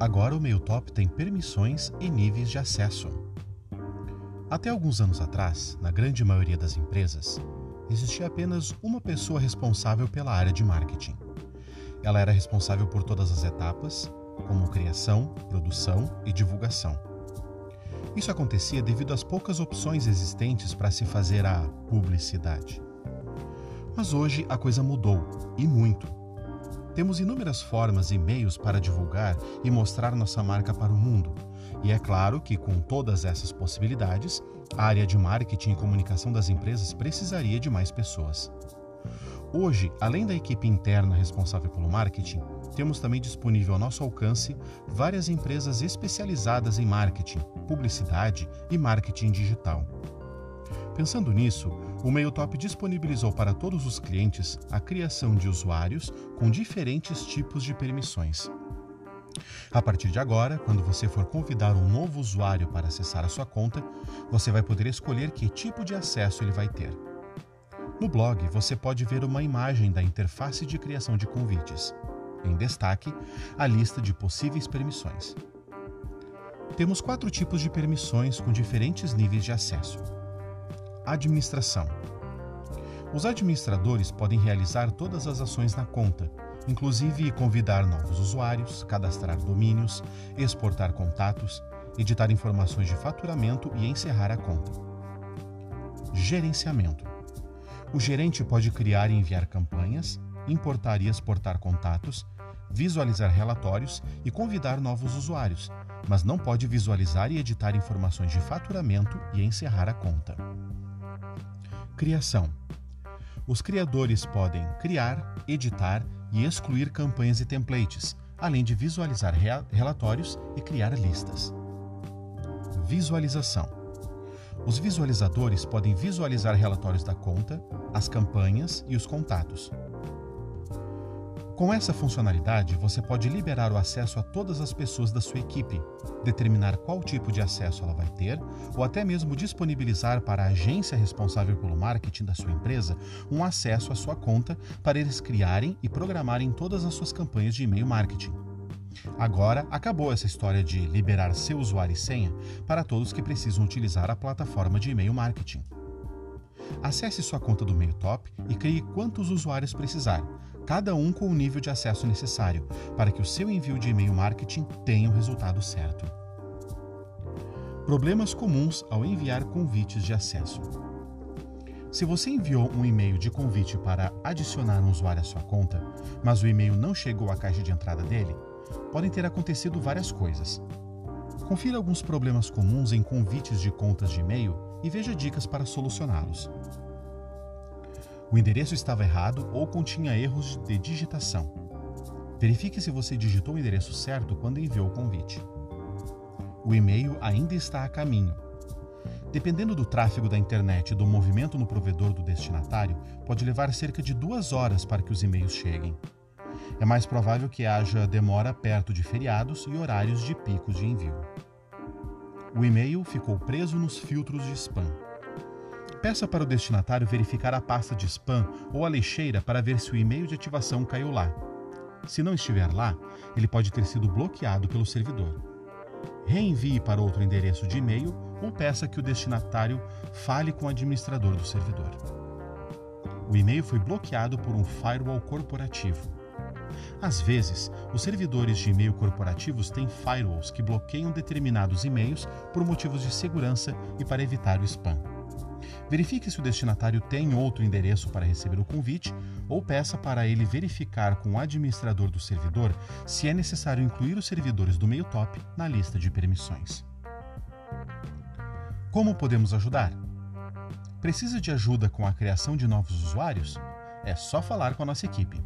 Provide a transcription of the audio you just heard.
Agora o MailTop tem permissões e níveis de acesso. Até alguns anos atrás, na grande maioria das empresas, existia apenas uma pessoa responsável pela área de marketing. Ela era responsável por todas as etapas, como criação, produção e divulgação. Isso acontecia devido às poucas opções existentes para se fazer a publicidade. Mas hoje a coisa mudou, e muito. Temos inúmeras formas e meios para divulgar e mostrar nossa marca para o mundo. E é claro que, com todas essas possibilidades, a área de marketing e comunicação das empresas precisaria de mais pessoas. Hoje, além da equipe interna responsável pelo marketing, temos também disponível ao nosso alcance várias empresas especializadas em marketing, publicidade e marketing digital. Pensando nisso, o MailTop disponibilizou para todos os clientes a criação de usuários com diferentes tipos de permissões. A partir de agora, quando você for convidar um novo usuário para acessar a sua conta, você vai poder escolher que tipo de acesso ele vai ter. No blog, você pode ver uma imagem da interface de criação de convites. Em destaque, a lista de possíveis permissões. Temos quatro tipos de permissões com diferentes níveis de acesso. Administração. Os administradores podem realizar todas as ações na conta, inclusive convidar novos usuários, cadastrar domínios, exportar contatos, editar informações de faturamento e encerrar a conta. Gerenciamento. O gerente pode criar e enviar campanhas, importar e exportar contatos, visualizar relatórios e convidar novos usuários, mas não pode visualizar e editar informações de faturamento e encerrar a conta. Criação: Os criadores podem criar, editar e excluir campanhas e templates, além de visualizar relatórios e criar listas. Visualização: Os visualizadores podem visualizar relatórios da conta, as campanhas e os contatos. Com essa funcionalidade, você pode liberar o acesso a todas as pessoas da sua equipe, determinar qual tipo de acesso ela vai ter, ou até mesmo disponibilizar para a agência responsável pelo marketing da sua empresa um acesso à sua conta para eles criarem e programarem todas as suas campanhas de e-mail marketing. Agora acabou essa história de liberar seu usuário e senha para todos que precisam utilizar a plataforma de e-mail marketing. Acesse sua conta do MailTop e crie quantos usuários precisar, cada um com o nível de acesso necessário, para que o seu envio de e-mail marketing tenha o resultado certo. Problemas comuns ao enviar convites de acesso. Se você enviou um e-mail de convite para adicionar um usuário à sua conta, mas o e-mail não chegou à caixa de entrada dele, podem ter acontecido várias coisas. Confira alguns problemas comuns em convites de contas de e-mail e veja dicas para solucioná-los. O endereço estava errado ou continha erros de digitação. Verifique se você digitou o endereço certo quando enviou o convite. O e-mail ainda está a caminho. Dependendo do tráfego da internet e do movimento no provedor do destinatário, pode levar cerca de duas horas para que os e-mails cheguem. É mais provável que haja demora perto de feriados e horários de picos de envio. O e-mail ficou preso nos filtros de spam. Peça para o destinatário verificar a pasta de spam ou a lixeira para ver se o e-mail de ativação caiu lá. Se não estiver lá, ele pode ter sido bloqueado pelo servidor. Reenvie para outro endereço de e-mail ou peça que o destinatário fale com o administrador do servidor. O e-mail foi bloqueado por um firewall corporativo. Às vezes, os servidores de e-mail corporativos têm firewalls que bloqueiam determinados e-mails por motivos de segurança e para evitar o spam. Verifique se o destinatário tem outro endereço para receber o convite ou peça para ele verificar com o administrador do servidor se é necessário incluir os servidores do MailTop na lista de permissões. Como podemos ajudar? Precisa de ajuda com a criação de novos usuários? É só falar com a nossa equipe.